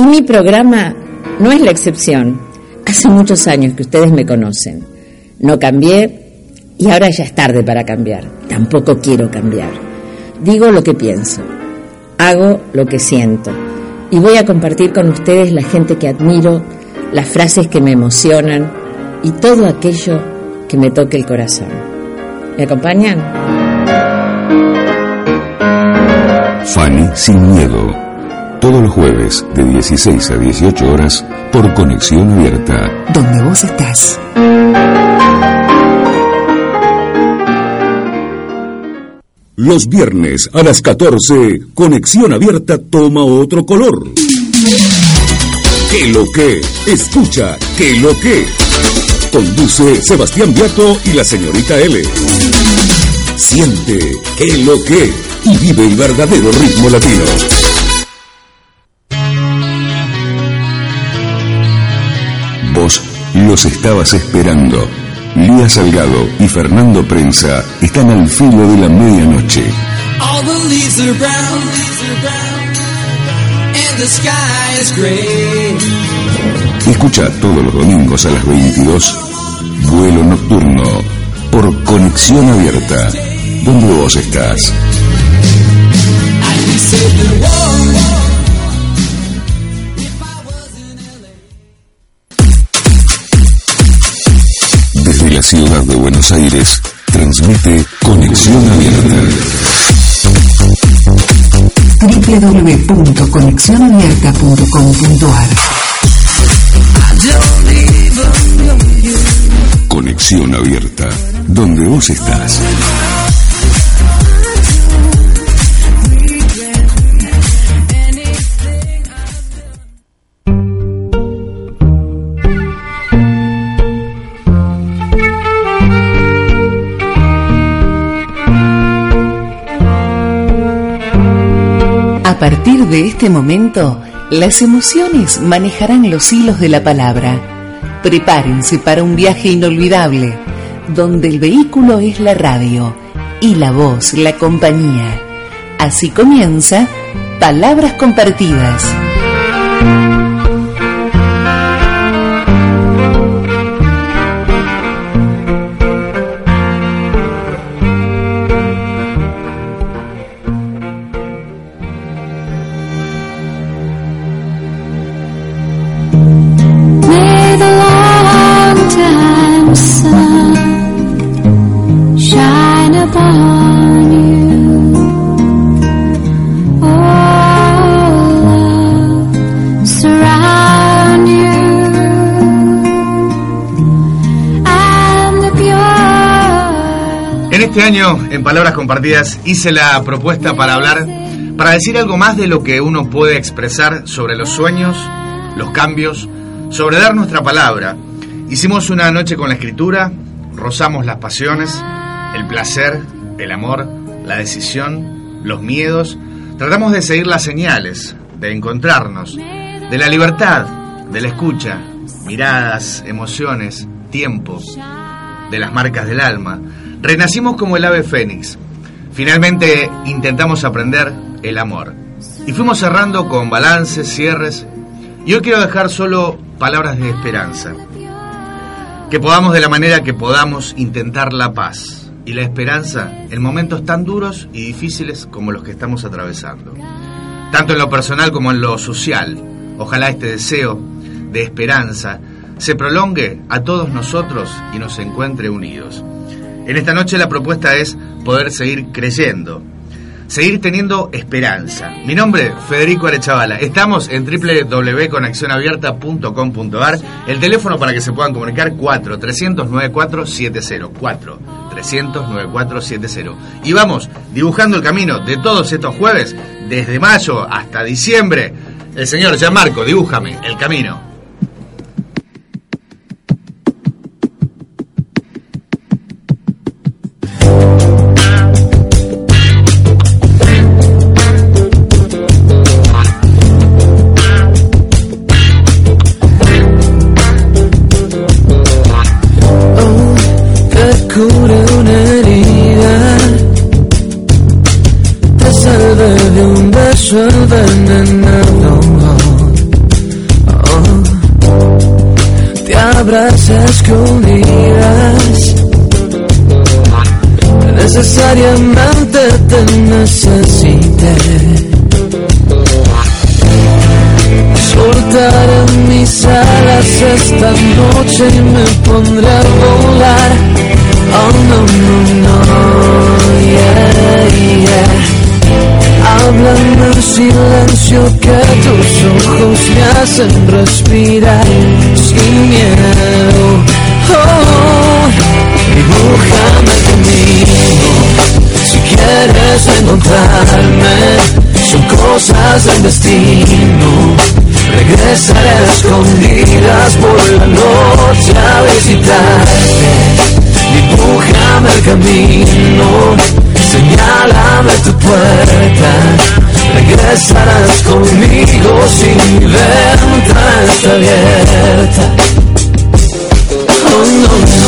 Y mi programa no es la excepción. Hace muchos años que ustedes me conocen. No cambié y ahora ya es tarde para cambiar. Tampoco quiero cambiar. Digo lo que pienso. Hago lo que siento. Y voy a compartir con ustedes la gente que admiro, las frases que me emocionan y todo aquello que me toque el corazón. ¿Me acompañan? Fanny sin miedo. Todos los jueves de 16 a 18 horas por conexión abierta. Donde vos estás. Los viernes a las 14, conexión abierta toma otro color. ¿Qué lo que? Escucha, ¿qué lo que? Conduce Sebastián Viato y la señorita L. Siente, ¿qué lo que? Y vive el verdadero ritmo latino. Los estabas esperando. Lía Salgado y Fernando Prensa están al filo de la medianoche. All the leaves are brown, leaves are brown, and the sky is gray. Escucha todos los domingos a las 22, vuelo nocturno, por conexión abierta, donde vos estás. I la ciudad de Buenos Aires, transmite Conexión Abierta. www.conexionabierta.com.ar Conexión Abierta, donde vos estás. Partir de este momento, las emociones manejarán los hilos de la palabra. Prepárense para un viaje inolvidable, donde el vehículo es la radio y la voz la compañía. Así comienza Palabras Compartidas. Este año, en Palabras Compartidas, hice la propuesta para hablar, para decir algo más de lo que uno puede expresar sobre los sueños, los cambios, sobre dar nuestra palabra. Hicimos una noche con la escritura, rozamos las pasiones, el placer, el amor, la decisión, los miedos. Tratamos de seguir las señales, de encontrarnos, de la libertad, de la escucha, miradas, emociones, tiempo, de las marcas del alma. Renacimos como el ave fénix. Finalmente intentamos aprender el amor. Y fuimos cerrando con balances, cierres. Y hoy quiero dejar solo palabras de esperanza. Que podamos de la manera que podamos intentar la paz y la esperanza en momentos tan duros y difíciles como los que estamos atravesando. Tanto en lo personal como en lo social. Ojalá este deseo de esperanza se prolongue a todos nosotros y nos encuentre unidos. En esta noche la propuesta es poder seguir creyendo, seguir teniendo esperanza. Mi nombre, Federico Arechavala. Estamos en www.conexionabierta.com.ar. El teléfono para que se puedan comunicar 4 309 470 4 309 470. Y vamos dibujando el camino de todos estos jueves, desde mayo hasta diciembre. El señor Gianmarco, dibújame el camino. Necesariamente te necesité. Soltar mis alas esta noche y me pondré a volar. Oh no, no, no, yeah, yeah. Háblame en silencio que tus ojos me hacen respirar sin miedo. Oh, dibújame conmigo si quieres encontrarme. Son cosas del destino. Regresaré a escondidas por la noche a visitarte. Dibújame el camino Señálame tu puerta, regresarás conmigo si mi ventana está abierta. Oh no.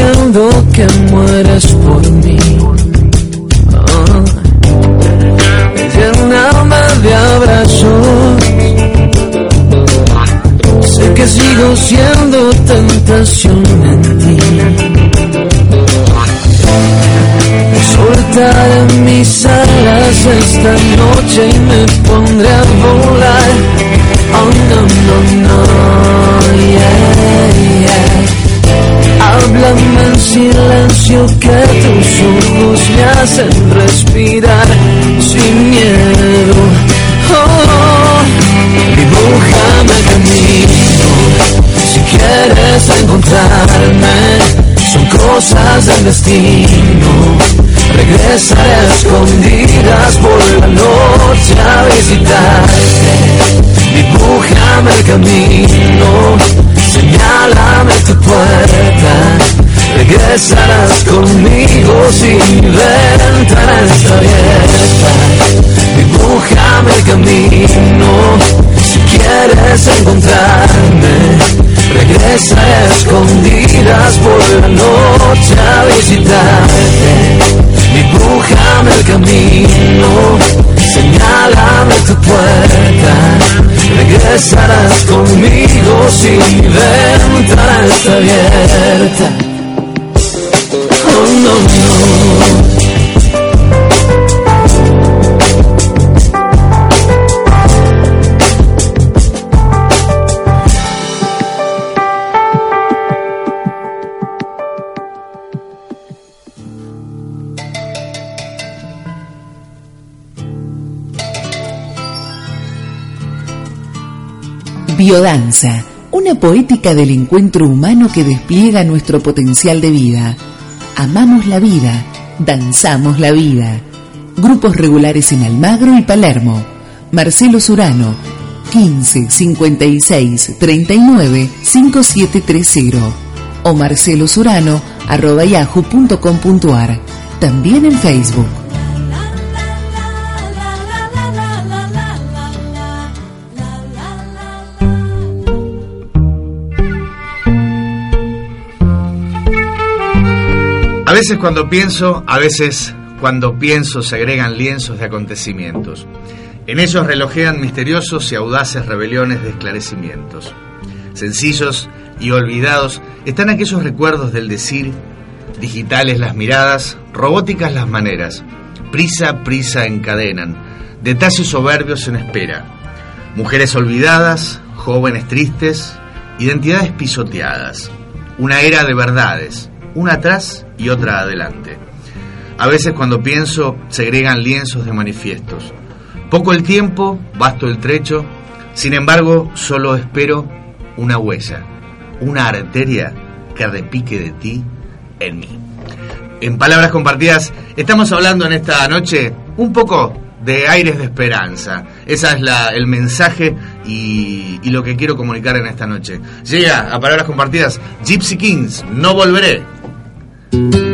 Diciendo que mueres por mí. Oh. De abrazos. Sé que sigo siendo tentación en ti. Soltaré mis alas esta noche y me pondré a volar. Oh no, no, no, En silencio que tus ojos me hacen respirar sin miedo. Oh, dibújame camino si quieres encontrarme. Son cosas del destino. Regresaré a escondidas por la noche a visitarte. Dibújame el camino Señálame tu puerta, regresarás conmigo si ventana está abierta. Dibújame el camino, si quieres encontrarme, regresaré escondidas por la noche a visitarte. Dibújame el camino, señálame tu puerta regresarás conmigo si mi ventana está abierta. Oh no, no. Biodanza, una poética del encuentro humano que despliega nuestro potencial de vida. Amamos la vida, danzamos la vida. Grupos regulares en Almagro y Palermo. Marcelo Surano, 15 56 39 5730 o marcelosurano arroba yahoo.com.ar. También en Facebook. Veces cuando pienso, a veces cuando pienso se agregan lienzos de acontecimientos. En ellos relojean misteriosos y audaces rebeliones de esclarecimientos. Sencillos y olvidados están aquellos recuerdos del decir, digitales las miradas, robóticas las maneras, prisa, prisa encadenan, detalles soberbios en espera, mujeres olvidadas, jóvenes tristes, identidades pisoteadas, una era de verdades, una atrás y otra adelante. A veces cuando pienso segregan lienzos de manifiestos. Poco el tiempo, vasto el trecho, sin embargo solo espero una huella, una arteria que repique de ti en mí. En palabras compartidas, estamos hablando en esta noche un poco de aires de esperanza. Ese es la, el mensaje y, y, lo que quiero comunicar en esta noche. Llega a palabras compartidas Gypsy Kings, no volveré. Thank you.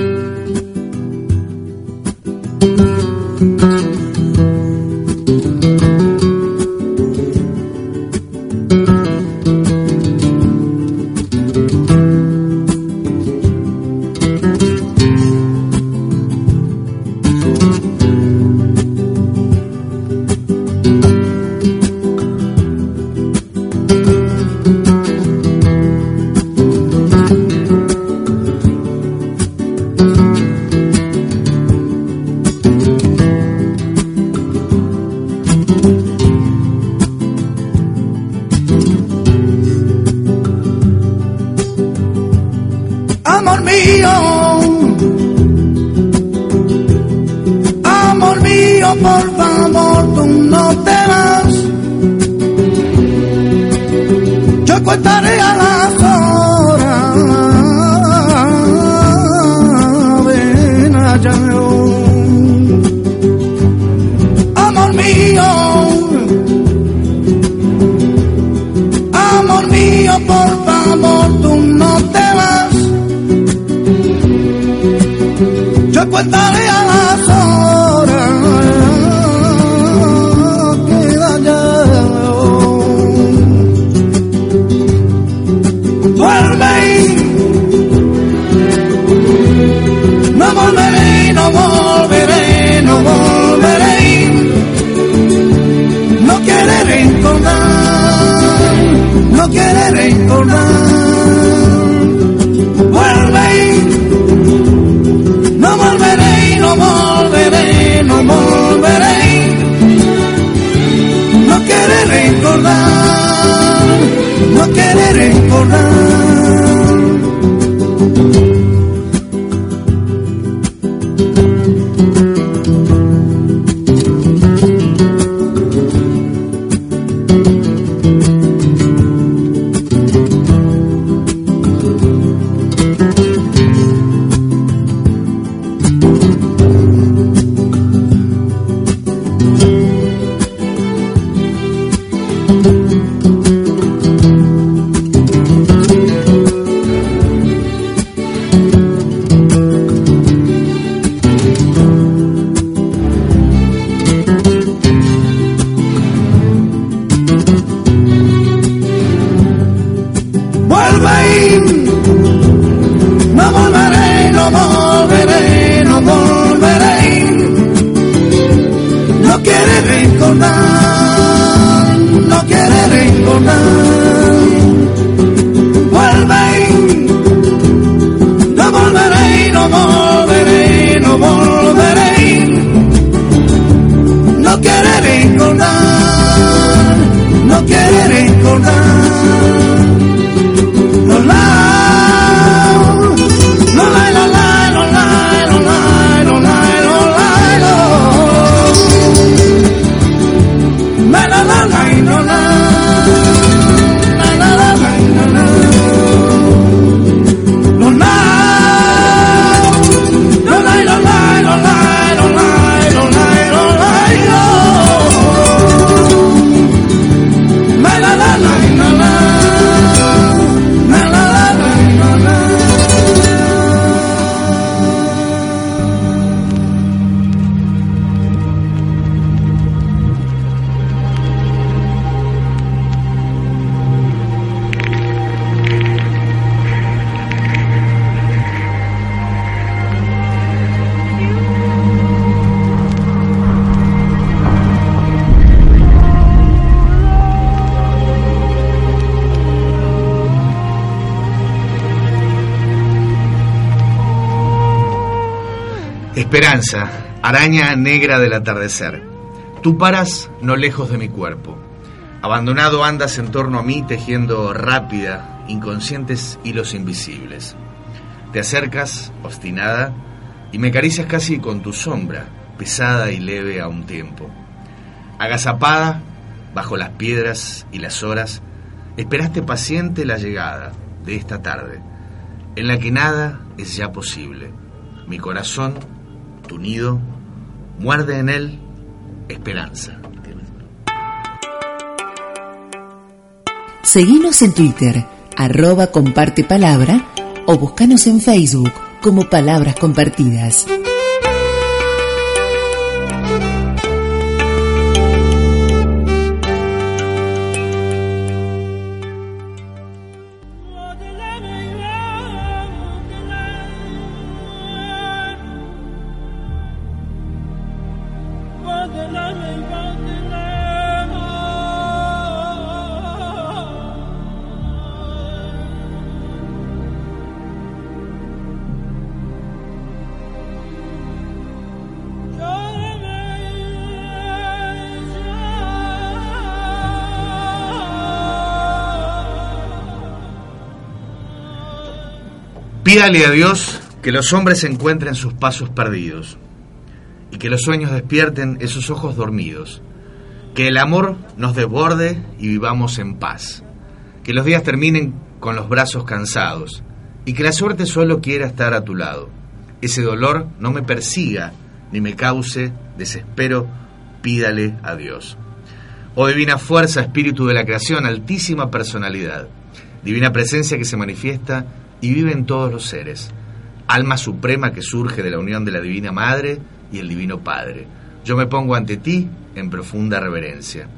Araña negra del atardecer. Tú paras no lejos de mi cuerpo. Abandonado andas en torno a mí tejiendo rápida, inconscientes hilos invisibles. Te acercas, obstinada, y me acaricias casi con tu sombra, pesada y leve a un tiempo. Agazapada, bajo las piedras y las horas, esperaste paciente la llegada de esta tarde, en la que nada es ya posible. Mi corazón, tu nido, muerde en él esperanza. Seguinos en Twitter, arroba comparte palabra, o buscanos en Facebook como Palabras Compartidas. Pídale a Dios que los hombres encuentren sus pasos perdidos y que los sueños despierten esos ojos dormidos. Que el amor nos desborde y vivamos en paz. que los días terminen con los brazos cansados y que la suerte solo quiera estar a tu lado. Ese dolor no me persiga ni me cause desespero, pídale a Dios. Oh divina fuerza, espíritu de la creación, altísima personalidad, divina presencia que se manifiesta y vive todos los seres, alma suprema que surge de la unión de la divina Madre y el divino Padre. Yo me pongo ante ti en profunda reverencia.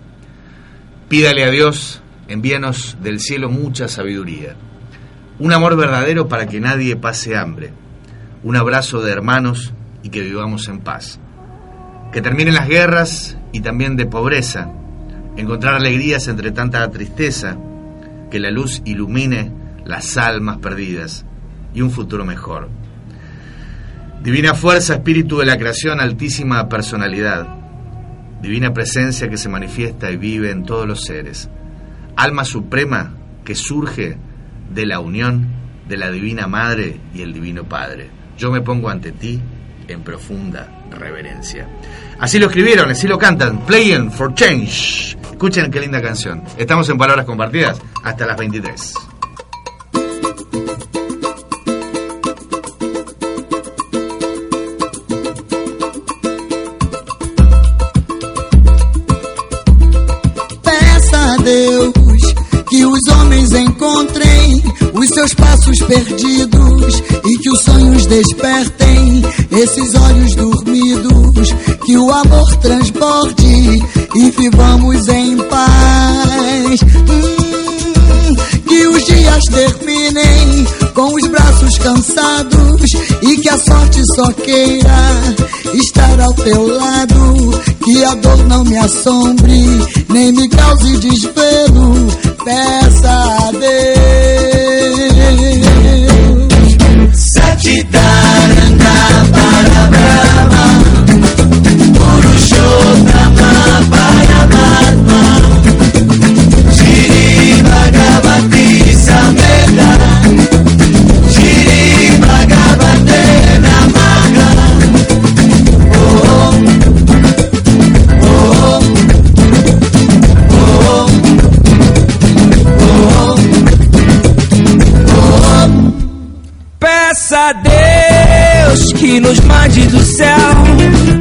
Pídale a Dios, envíanos del cielo mucha sabiduría, un amor verdadero para que nadie pase hambre, un abrazo de hermanos y que vivamos en paz. Que terminen las guerras y también de pobreza, encontrar alegrías entre tanta tristeza, que la luz ilumine las almas perdidas y un futuro mejor. Divina fuerza, espíritu de la creación, altísima personalidad, divina presencia que se manifiesta y vive en todos los seres, alma suprema que surge de la unión de la divina Madre y el divino Padre. Yo me pongo ante ti en profunda reverencia. Así lo escribieron, así lo cantan, Playing for Change. Escuchen qué linda canción. Estamos en Palabras Compartidas hasta las 23. Passos perdidos e que os sonhos despertem esses olhos dormidos. Que o amor transborde e vivamos em paz. Hum, que os dias terminem com os braços cansados e que a sorte só queira estar ao teu lado. Que a dor não me assombre, nem me cause desvelo. Peça Peça a Deus que nos mande do céu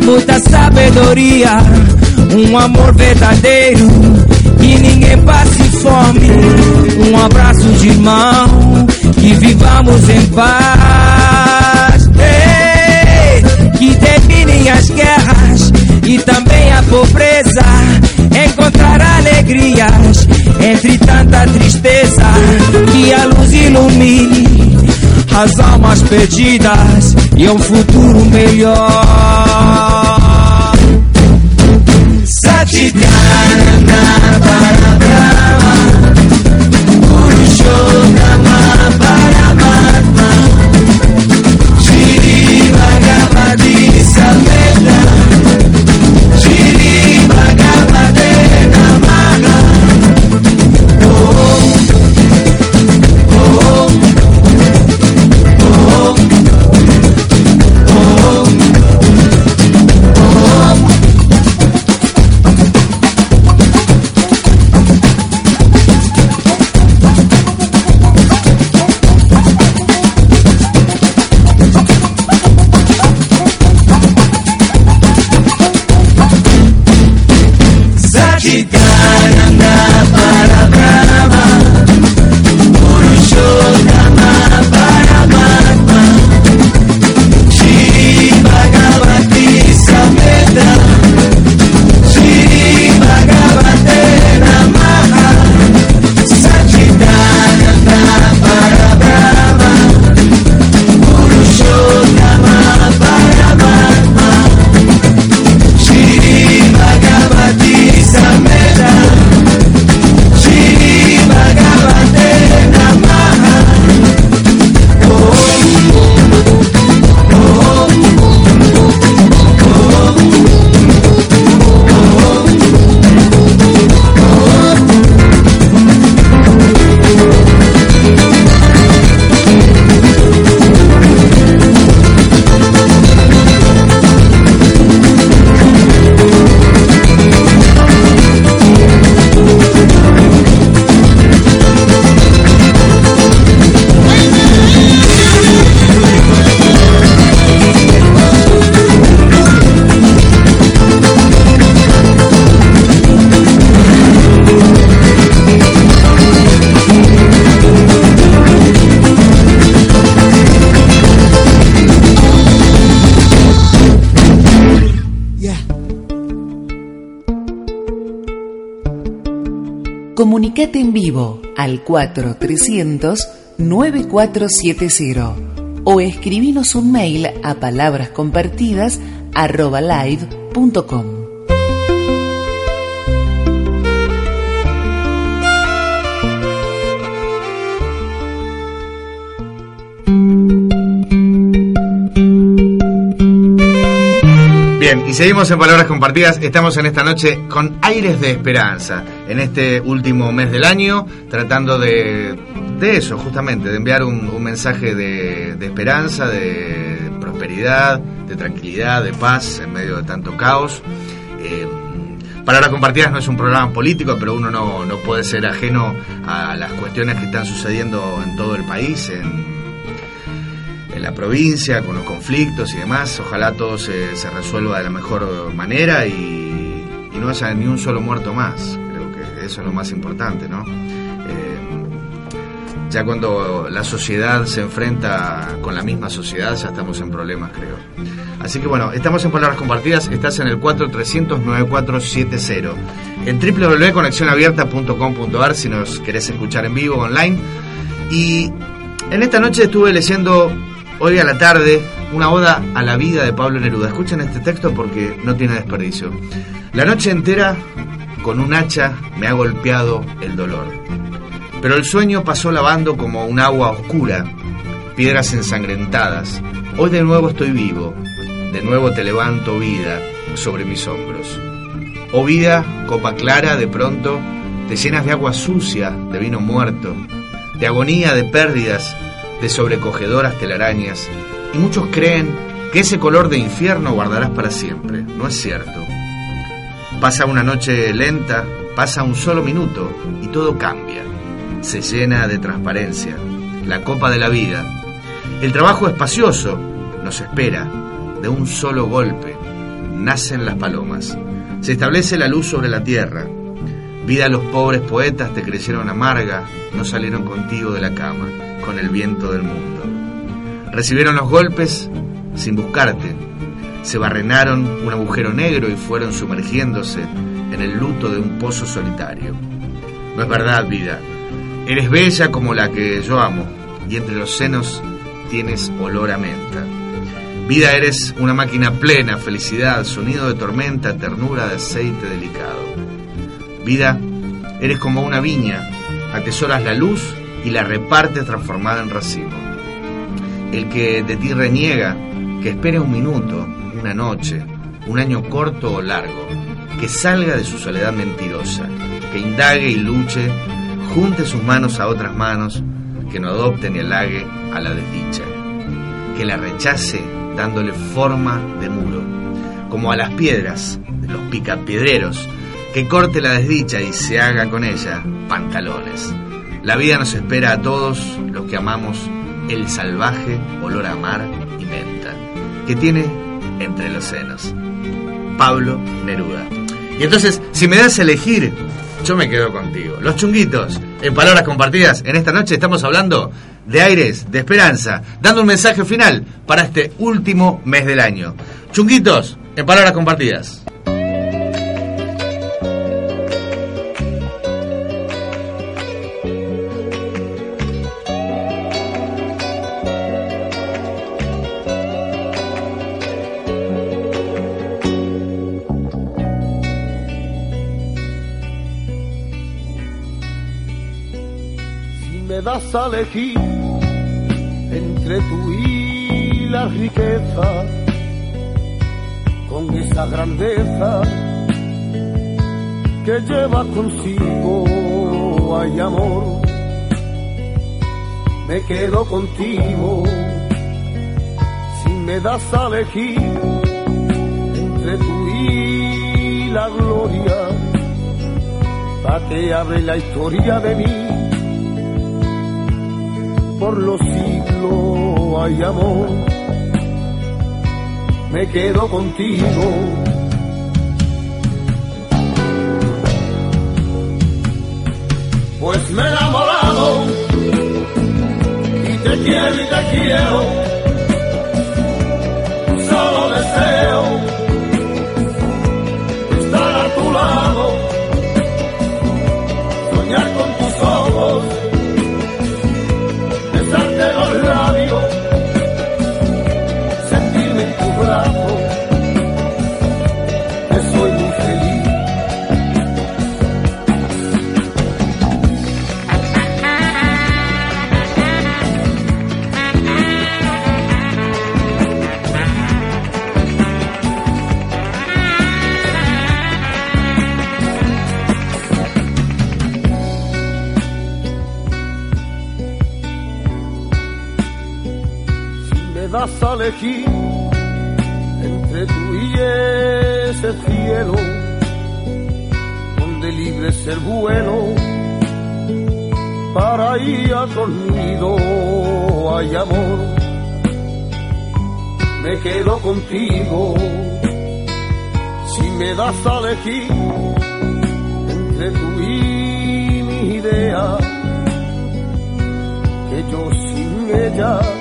muita sabedoria, um amor verdadeiro, que ninguém passe fome, um abraço de irmão, que vivamos em paz. Ei, que terminem as guerras e também a pobreza, encontrar alegrias entre tanta tristeza, que a luz ilumine as almas perdidas e um futuro melhor. Satikarana para Brahma, Purushottama al 4300-9470 o escribinos un mail a palabrascompartidas@live.com. Bien, y seguimos en Palabras Compartidas. Estamos en esta noche con aires de esperanza, en este último mes del año, tratando de, de eso, justamente, de enviar un, un mensaje de, de esperanza, de prosperidad, de tranquilidad, de paz en medio de tanto caos. Eh, Palabras Compartidas no es un programa político, pero uno no, no puede ser ajeno a las cuestiones que están sucediendo en todo el país, en en la provincia, con los conflictos y demás. Ojalá todo se, resuelva de la mejor manera y, y no haya ni un solo muerto más. Creo que eso es lo más importante, ¿no? Eh, ya cuando la sociedad se enfrenta con la misma sociedad, ya estamos en problemas, creo. Así que bueno, estamos en Palabras Compartidas, estás en el 4300-9470, en www.conexionabierta.com.ar si nos querés escuchar en vivo, online. Y en esta noche estuve leyendo hoy a la tarde una oda a la vida de Pablo Neruda. Escuchen este texto porque no tiene desperdicio. La noche entera con un hacha me ha golpeado el dolor. Pero el sueño pasó lavando como un agua oscura, piedras ensangrentadas. Hoy de nuevo estoy vivo, de nuevo te levanto vida sobre mis hombros. Oh vida, copa clara, de pronto te llenas de agua sucia, de vino muerto, de agonía, de pérdidas, de sobrecogedoras telarañas, y muchos creen que ese color de infierno guardarás para siempre. No es cierto. Pasa una noche lenta, pasa un solo minuto y todo cambia. Se llena de transparencia, la copa de la vida. El trabajo espacioso nos espera. De un solo golpe nacen las palomas. Se establece la luz sobre la tierra. Vida los pobres poetas te crecieron amarga, no salieron contigo de la cama con el viento del mundo. Recibieron los golpes sin buscarte, se barrenaron un agujero negro y fueron sumergiéndose en el luto de un pozo solitario. No es verdad, vida. Eres bella como la que yo amo, y entre los senos tienes olor a menta. Vida eres una máquina plena, felicidad, sonido de tormenta, ternura de aceite delicado. Vida, eres como una viña, atesoras la luz y la repartes transformada en racimo. El que de ti reniega, que espere un minuto, una noche, un año corto o largo, que salga de su soledad mentirosa, que indague y luche, junte sus manos a otras manos, que no adopte ni halague a la desdicha, que la rechace dándole forma de muro, como a las piedras de los picapiedreros, que corte la desdicha y se haga con ella pantalones. La vida nos espera a todos los que amamos el salvaje olor a mar y menta que tiene entre los senos. Pablo Neruda. Y entonces, si me das a elegir, yo me quedo contigo. Los chunguitos, en palabras compartidas, en esta noche estamos hablando de aires, de esperanza, dando un mensaje final para este último mes del año. Chunguitos, en palabras compartidas. Das a elegir entre tú y la riqueza, con esa grandeza que lleva consigo, hay amor, me quedo contigo. Si me das a elegir entre tú y la gloria, pa' que hable la historia de mí por los siglos hay amor. Me quedo contigo. Pues me he enamorado y te quiero y te quiero. Solo deseo estar a tu lado, entre tú y ese cielo, donde libre es el vuelo, para ir a dormido hay amor, me quedo contigo, si me das a elegir entre tú y mi idea, que yo sin ella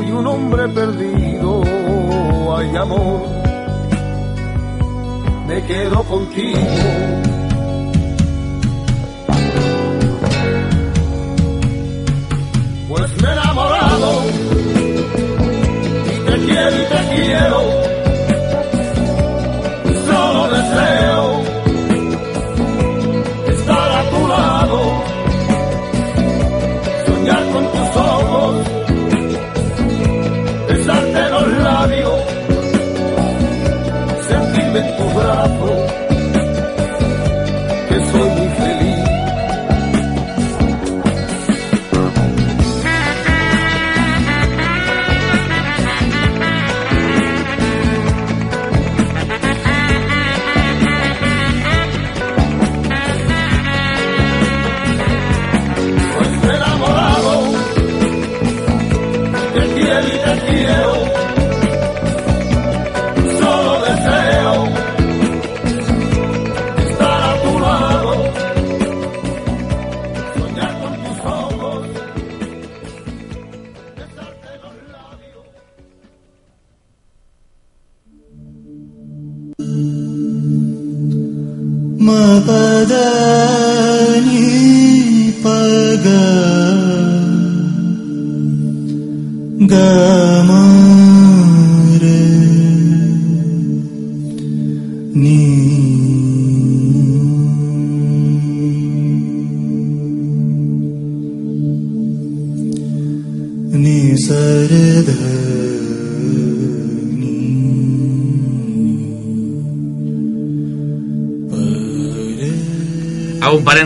soy un hombre perdido, hay amor, me quedo contigo. Pues me he enamorado y te quiero y te quiero, solo deseo estar a tu lado, soñar con tus ojos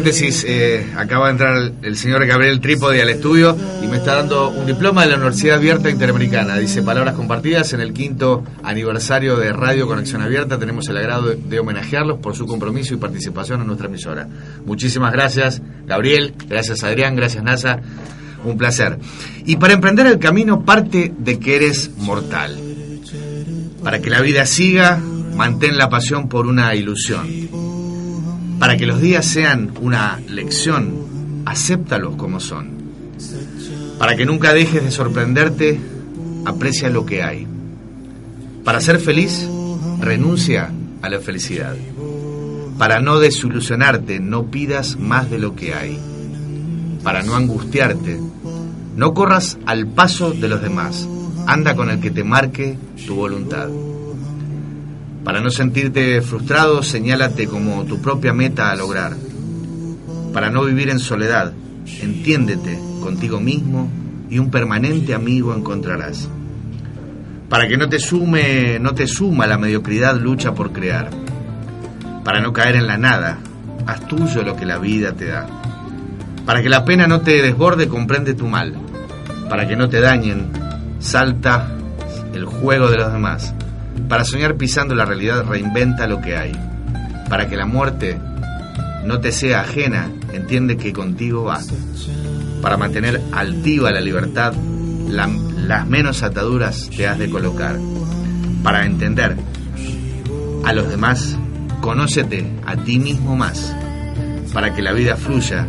paréntesis, eh, acaba de entrar el, el señor Gabriel Trípode al estudio y me está dando un diploma de la Universidad Abierta Interamericana. Dice palabras compartidas en el quinto aniversario de Radio Conexión Abierta. Tenemos el agrado de, de homenajearlos por su compromiso y participación en nuestra emisora. Muchísimas gracias, Gabriel. Gracias, Adrián. Gracias, NASA. Un placer. Y para emprender el camino parte de que eres mortal. Para que la vida siga, mantén la pasión por una ilusión. Para que los días sean una lección, acéptalos como son. Para que nunca dejes de sorprenderte, aprecia lo que hay. Para ser feliz, renuncia a la felicidad. Para no desilusionarte, no pidas más de lo que hay. Para no angustiarte, no corras al paso de los demás. Anda con el que te marque tu voluntad. Para no sentirte frustrado, señálate como tu propia meta a lograr. Para no vivir en soledad, entiéndete contigo mismo y un permanente amigo encontrarás. Para que no te sume, no te suma la mediocridad, lucha por crear. Para no caer en la nada, haz tuyo lo que la vida te da. Para que la pena no te desborde, comprende tu mal. Para que no te dañen, salta el juego de los demás. Para soñar pisando la realidad, reinventa lo que hay. Para que la muerte no te sea ajena, entiende que contigo va. Para mantener altiva la libertad, la- las menos ataduras te has de colocar. Para entender a los demás, conócete a ti mismo más. Para que la vida fluya,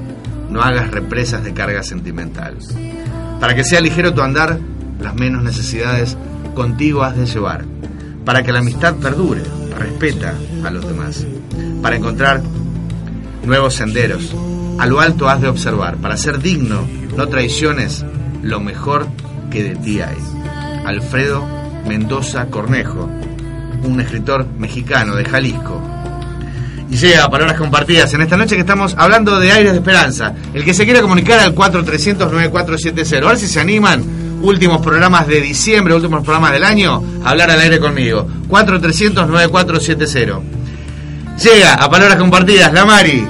no hagas represas de carga sentimental. Para que sea ligero tu andar, las menos necesidades contigo has de llevar. Para que la amistad perdure, respeta a los demás. Para encontrar nuevos senderos, a lo alto has de observar. Para ser digno, no traiciones lo mejor que de ti hay. Alfredo Mendoza Cornejo, un escritor mexicano de Jalisco. Y llega a Palabras Compartidas en esta noche que estamos hablando de aires de esperanza. El que se quiera comunicar al 4300-9470. A ver si se animan, últimos programas de diciembre, últimos programas del año, hablar al aire conmigo. 4300-9470. Llega a Palabras Compartidas, la Mari,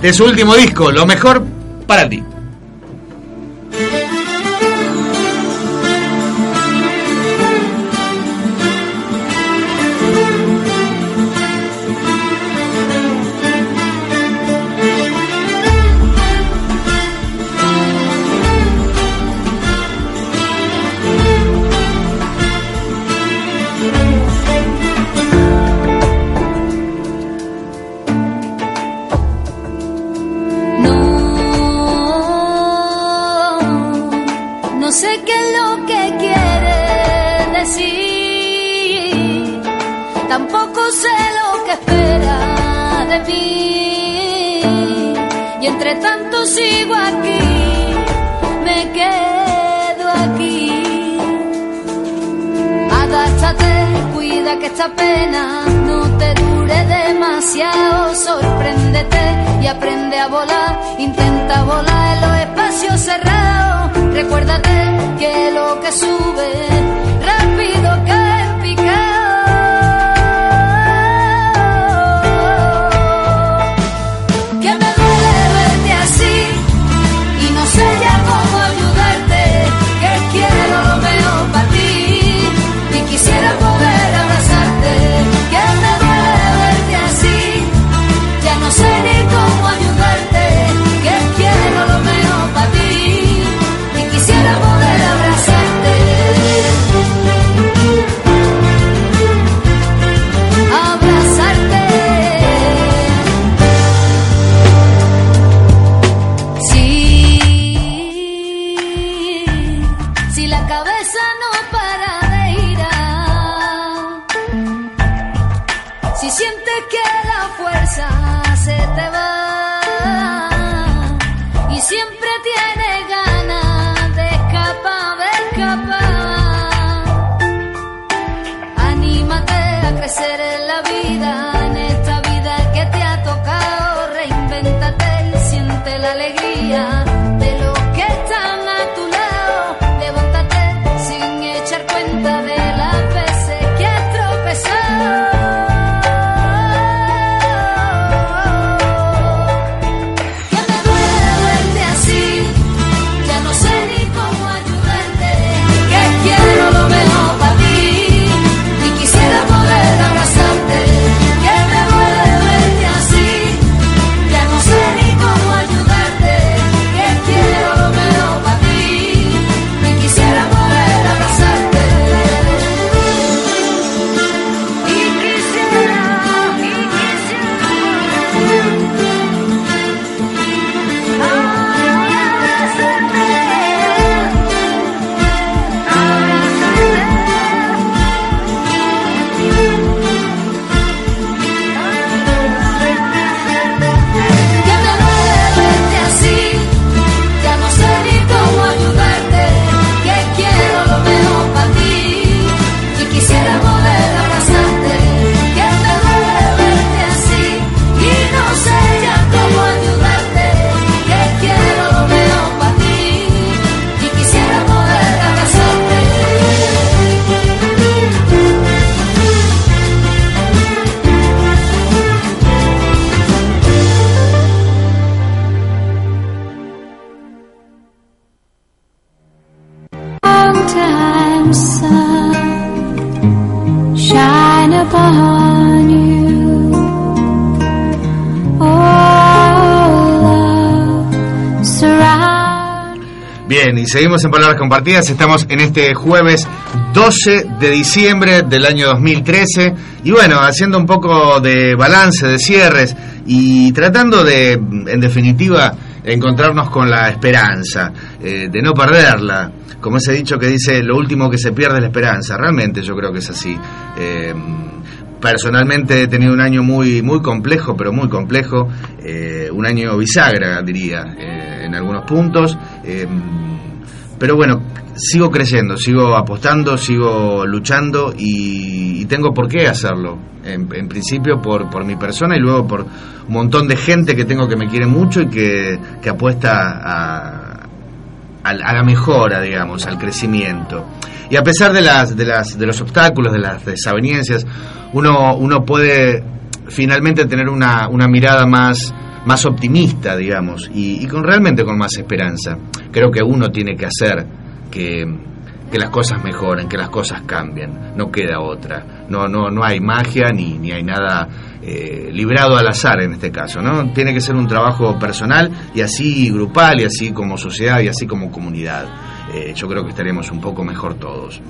de su último disco, Lo mejor para ti. Esta pena no te dure demasiado. Sorpréndete y aprende a volar. Intenta volar en los espacios cerrados. Recuérdate que lo que sube rápido cae seguimos en Palabras Compartidas. Estamos en este jueves 12 de diciembre del año 2013. Y bueno, haciendo un poco de balance, de cierres y tratando de, en definitiva, encontrarnos con la esperanza, eh, de no perderla. Como ese dicho que dice, lo último que se pierde es la esperanza. Realmente yo creo que es así. Eh, personalmente he tenido un año muy muy complejo, pero muy complejo, eh, un año bisagra diría, eh, en algunos puntos, eh, pero bueno, sigo creciendo, sigo apostando, sigo luchando y, tengo por qué hacerlo. En, principio por, por mi persona y luego por un montón de gente que tengo que me quiere mucho y que, que apuesta a, al- a la mejora, digamos, al crecimiento. Y a pesar de las, de las, de los obstáculos, de las desavenencias, uno, uno puede finalmente tener una, una mirada más, más optimista, digamos, y, con realmente con más esperanza. Creo que uno tiene que hacer que, que las cosas mejoren, que las cosas cambien. No queda otra. No, no, no hay magia ni, ni hay nada eh, librado al azar en este caso, ¿no? Tiene que ser un trabajo personal y así grupal y así como sociedad y así como comunidad. Eh, yo creo que estaremos un poco mejor todos.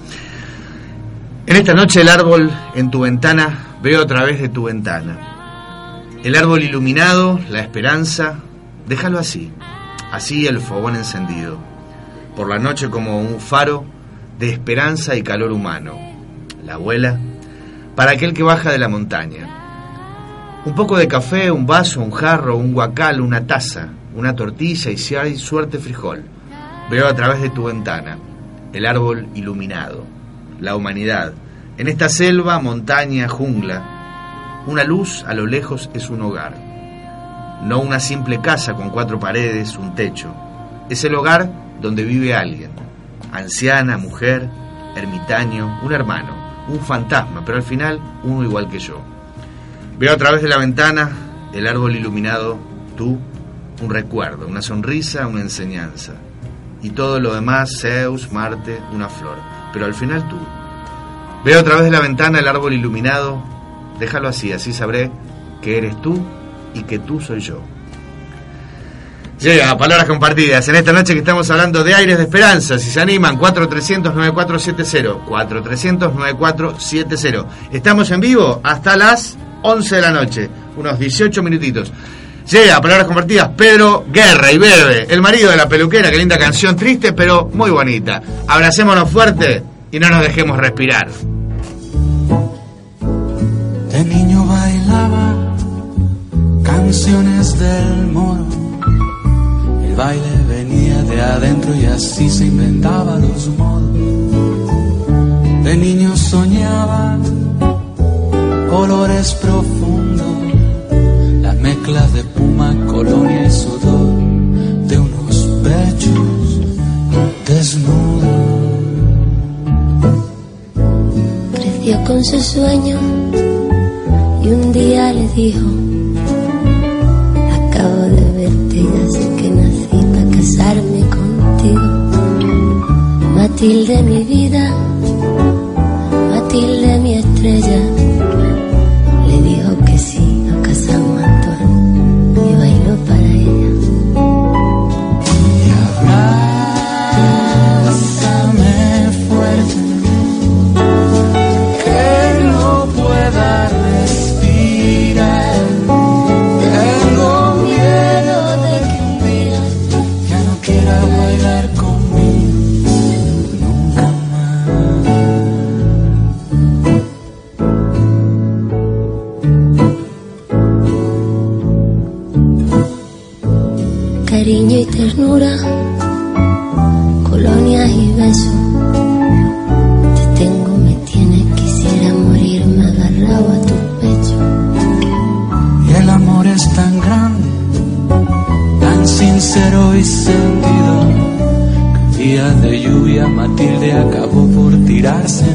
En esta noche el árbol en tu ventana veo a través de tu ventana. El árbol iluminado, la esperanza, déjalo así, así el fogón encendido. Por la noche como un faro de esperanza y calor humano. La abuela para aquel que baja de la montaña. Un poco de café, un vaso, un jarro, un guacal, una taza, una tortilla y si hay suerte frijol. Veo a través de tu ventana el árbol iluminado, la humanidad. En esta selva, montaña, jungla, una luz a lo lejos es un hogar. No una simple casa con cuatro paredes, un techo. Es el hogar donde vive alguien. Anciana, mujer, ermitaño, un hermano, un fantasma, pero al final uno igual que yo. Veo a través de la ventana el árbol iluminado, tú, un recuerdo, una sonrisa, una enseñanza. Y todo lo demás, Zeus, Marte, una flor. Pero al final tú. Veo a través de la ventana el árbol iluminado, déjalo así, así sabré que eres tú y que tú soy yo. Llega, palabras compartidas. En esta noche que estamos hablando de aires de esperanza, si se animan, 4300-9470. 4300-9470. Estamos en vivo hasta las 11 de la noche, unos 18 minutitos. Llega, palabras compartidas, Pedro Guerra y Bebe, el marido de la peluquera, qué linda canción, triste pero muy bonita. Abracémonos fuerte y no nos dejemos respirar. De niño bailaba canciones del moro. El baile venía de adentro y así se inventaba los modos. De niño soñaba colores profundos, las mezclas de puma, colonia y sudor de unos pechos desnudos. Creció con su sueño y un día le dijo, acabo de verte y ya sé que nací para casarme contigo. Matilde mi vida, Matilde mi estrella, ternura, colonias y besos. Te tengo, me tienes, quisiera morirme agarrado a tu pecho. Y el amor es tan grande, tan sincero y sentido, que día de lluvia Matilde acabó por tirarse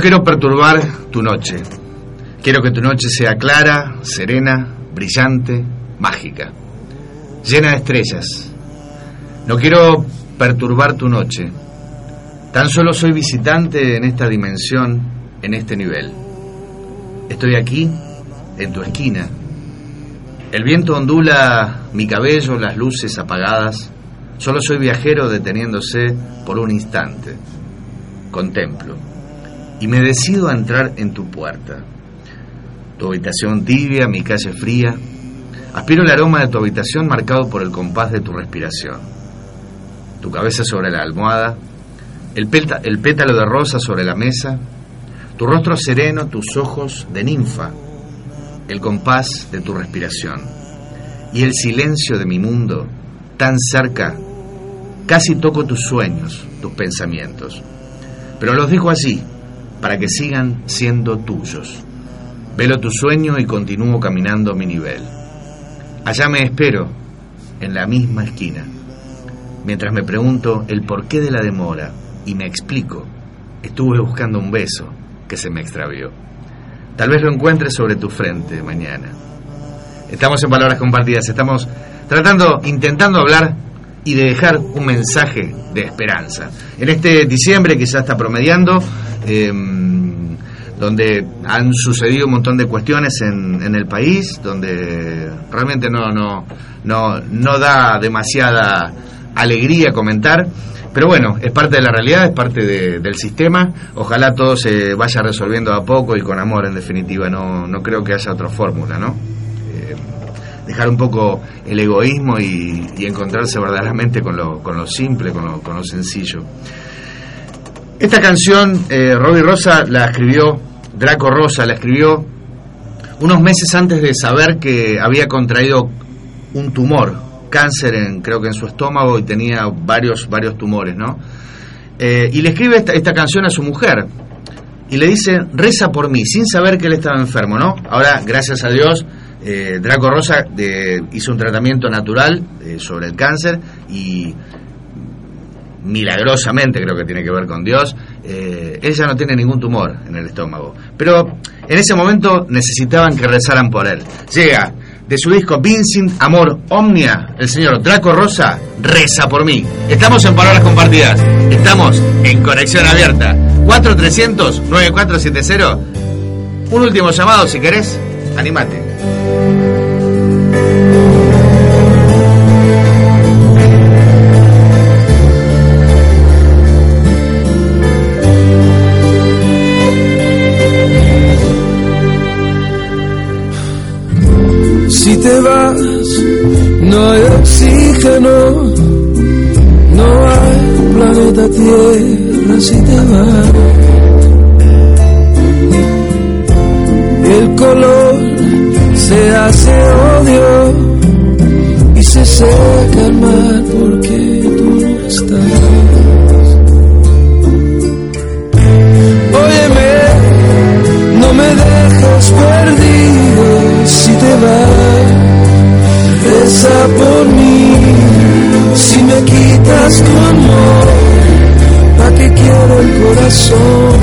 quiero perturbar tu noche. Quiero que tu noche sea clara, serena, brillante, mágica, llena de estrellas. No quiero perturbar tu noche. Tan solo soy visitante en esta dimensión, en este nivel. Estoy aquí, en tu esquina. El viento ondula mi cabello, las luces apagadas. Solo soy viajero deteniéndose por un instante. Contemplo. Y me decido a entrar en tu puerta. Tu habitación tibia, mi calle fría. Aspiro el aroma de tu habitación marcado por el compás de tu respiración. Tu cabeza sobre la almohada, el, péta- el pétalo de rosa sobre la mesa, tu rostro sereno, tus ojos de ninfa, el compás de tu respiración y el silencio de mi mundo tan cerca, casi toco tus sueños, tus pensamientos. Pero los dejo allí para que sigan siendo tuyos. Velo tu sueño y continúo caminando a mi nivel. Allá me espero, en la misma esquina, mientras me pregunto el porqué de la demora y me explico. Estuve buscando un beso que se me extravió. Tal vez lo encuentres sobre tu frente mañana. Estamos en Palabras Compartidas, estamos tratando, intentando hablar y de dejar un mensaje de esperanza. En este diciembre que ya está promediando, eh, donde han sucedido un montón de cuestiones en, en el país, donde realmente no, no, no, no da demasiada alegría comentar. Pero bueno, es parte de la realidad, es parte de- del sistema. Ojalá todo se vaya resolviendo a poco y con amor, en definitiva. No, no creo que haya otra fórmula, ¿no? Eh, dejar un poco el egoísmo y, y encontrarse verdaderamente con lo, con lo simple, con lo, con lo sencillo. Esta canción, eh, Robbie Rosa la escribió, Draco Rosa la escribió unos meses antes de saber que había contraído un tumor, cáncer en, creo que en su estómago y tenía varios, varios tumores, ¿no? Eh, y le escribe esta, esta canción a su mujer y le dice, reza por mí, sin saber que él estaba enfermo, ¿no? Ahora, gracias a Dios, eh, Draco Rosa eh, hizo un tratamiento natural sobre el cáncer y milagrosamente creo que tiene que ver con Dios, eh, ella no tiene ningún tumor en el estómago. Pero en ese momento necesitaban que rezaran por él. Llega de su disco Vincent Amor Omnia, el señor Draco Rosa, reza por mí. Estamos en Palabras Compartidas, estamos en Conexión Abierta. 4300-9470. Un último llamado si querés, animate. Si te vas, no hay oxígeno, no hay planeta Tierra si te vas. El color se hace odio y se seca el mar porque tú no estás. Óyeme, no me dejes perdido si te vas. Reza por mí, si me quitas tu amor, ¿pa' qué quiero el corazón?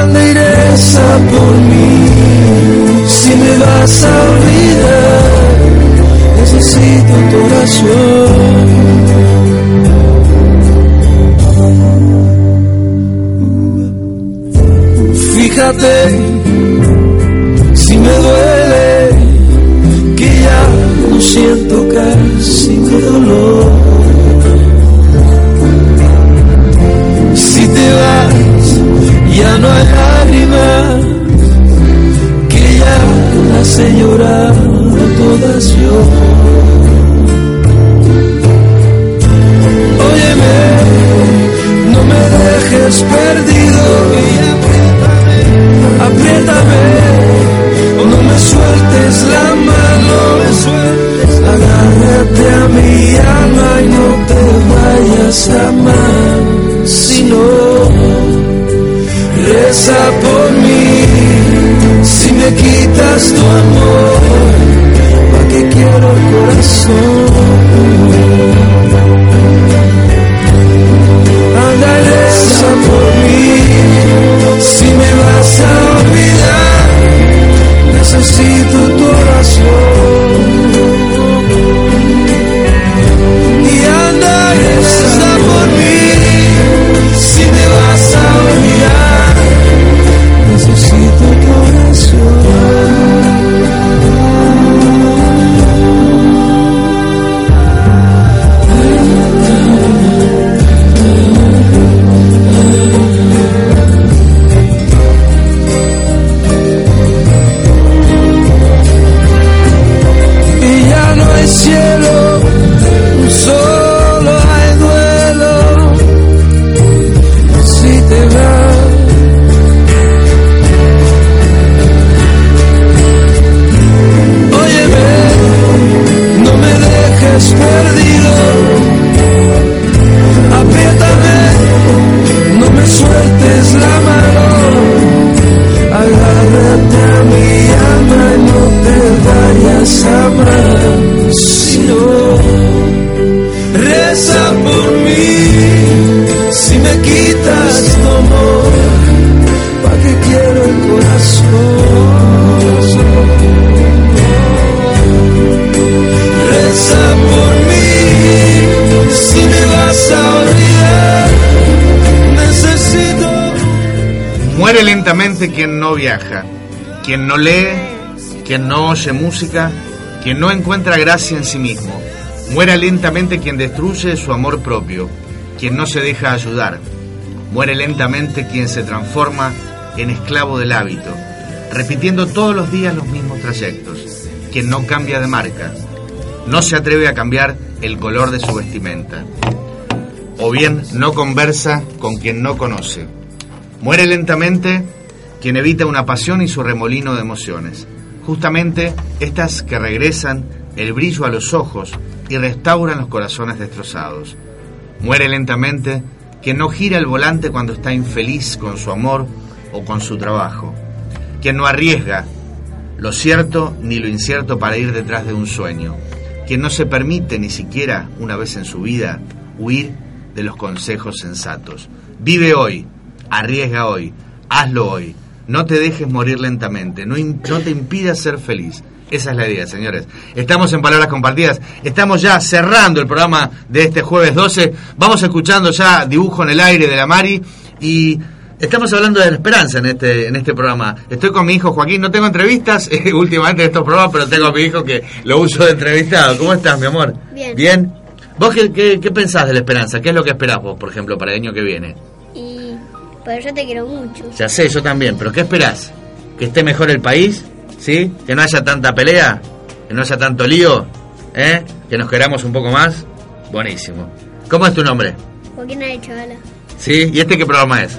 Anda y por mí, si me vas a olvidar, necesito tu oración. Si me duele que ya no siento casi mi dolor. Viaja, quien no lee, quien no oye música, quien no encuentra gracia en sí mismo. Muere lentamente quien destruye su amor propio, quien no se deja ayudar. Muere lentamente quien se transforma en esclavo del hábito, repitiendo todos los días los mismos trayectos, quien no cambia de marca, no se atreve a cambiar el color de su vestimenta, o bien no conversa con quien no conoce. Muere lentamente quien evita una pasión y su remolino de emociones. Justamente estas que regresan el brillo a los ojos y restauran los corazones destrozados. Muere lentamente quien no gira el volante cuando está infeliz con su amor o con su trabajo. Quien no arriesga lo cierto ni lo incierto para ir detrás de un sueño. Quien no se permite ni siquiera una vez en su vida huir de los consejos sensatos. Vive hoy, arriesga hoy, hazlo hoy. No te dejes morir lentamente, no, no te impidas ser feliz. Esa es la idea, señores. Estamos en Palabras Compartidas, estamos ya cerrando el programa de este jueves 12. Vamos escuchando ya Dibujo en el Aire de la Mari y estamos hablando de la esperanza en este, en este programa. Estoy con mi hijo Joaquín, no tengo entrevistas eh, últimamente en estos programas, pero tengo a mi hijo que lo uso de entrevistado. ¿Cómo estás, mi amor? Bien. ¿Bien? ¿Vos qué, qué, qué pensás de la esperanza? ¿Qué es lo que esperás vos, por ejemplo, para el año que viene? Pero yo te quiero mucho. Ya sé, yo también, pero ¿qué esperás? ¿Que esté mejor el país? ¿Sí? ¿Que no haya tanta pelea? ¿Que no haya tanto lío? ¿Eh? ¿Que nos queramos un poco más? Buenísimo. ¿Cómo es tu nombre? Joaquín Arechavala. ¿Sí? ¿Y este qué programa es?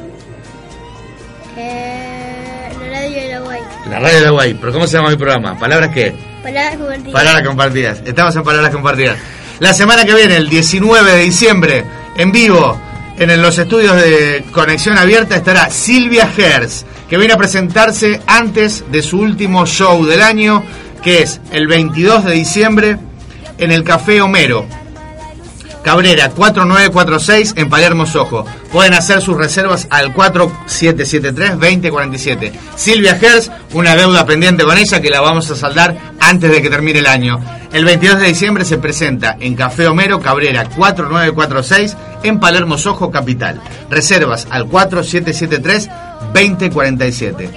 Eh, la radio de la Guay. La Radio de la Guay. ¿Pero cómo se llama mi programa? ¿Palabras qué? Palabras compartidas. Palabras compartidas. Estamos en Palabras compartidas. La semana que viene, el 19 de diciembre, en vivo, en los estudios de Conexión Abierta, estará Silvia Gers, que viene a presentarse antes de su último show del año, que es el 22 de diciembre, en el Café Homero. Cabrera 4946 en Palermo Sojo. Pueden hacer sus reservas al 4773-2047. Silvia Gers, una deuda pendiente con ella que la vamos a saldar antes de que termine el año. El 22 de diciembre se presenta en Café Homero Cabrera 4946 en Palermo Sojo Capital. Reservas al 4773-2047.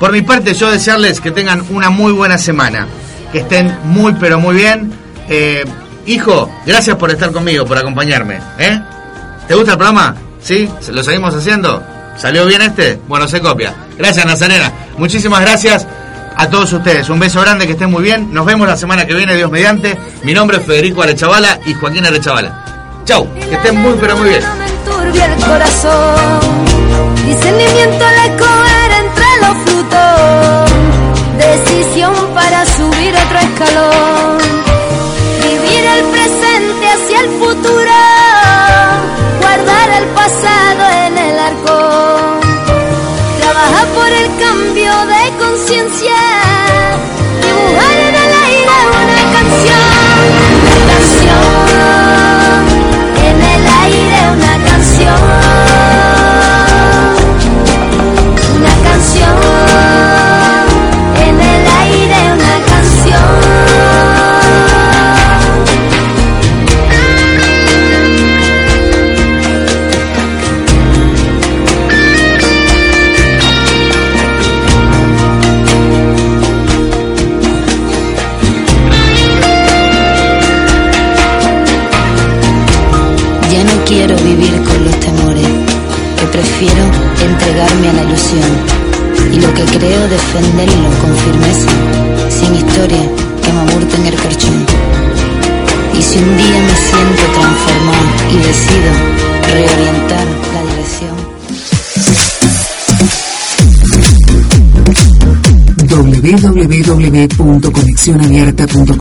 Por mi parte, yo desearles que tengan una muy buena semana. Que estén muy, pero muy bien. Eh, hijo, gracias por estar conmigo, por acompañarme. ¿eh? ¿Te gusta el programa? ¿Sí? ¿Lo seguimos haciendo? ¿Salió bien este? Bueno, se copia. Gracias, Nazarena. Muchísimas gracias a todos ustedes. Un beso grande, que estén muy bien. Nos vemos la semana que viene, Dios mediante. Mi nombre es Federico Arechavala y Joaquín Arechavala. Chau, que estén muy, pero muy bien. Decisión para subir otro escalón. El presente hacia el futuro. Guardar el pasado en el arco. Trabajar por el cambio de conciencia. Que creo defenderlo con firmeza, sin historia que me aburte en el carchón. Y si un día me siento transformar y decido reorientar la dirección, www.conexionabierta.com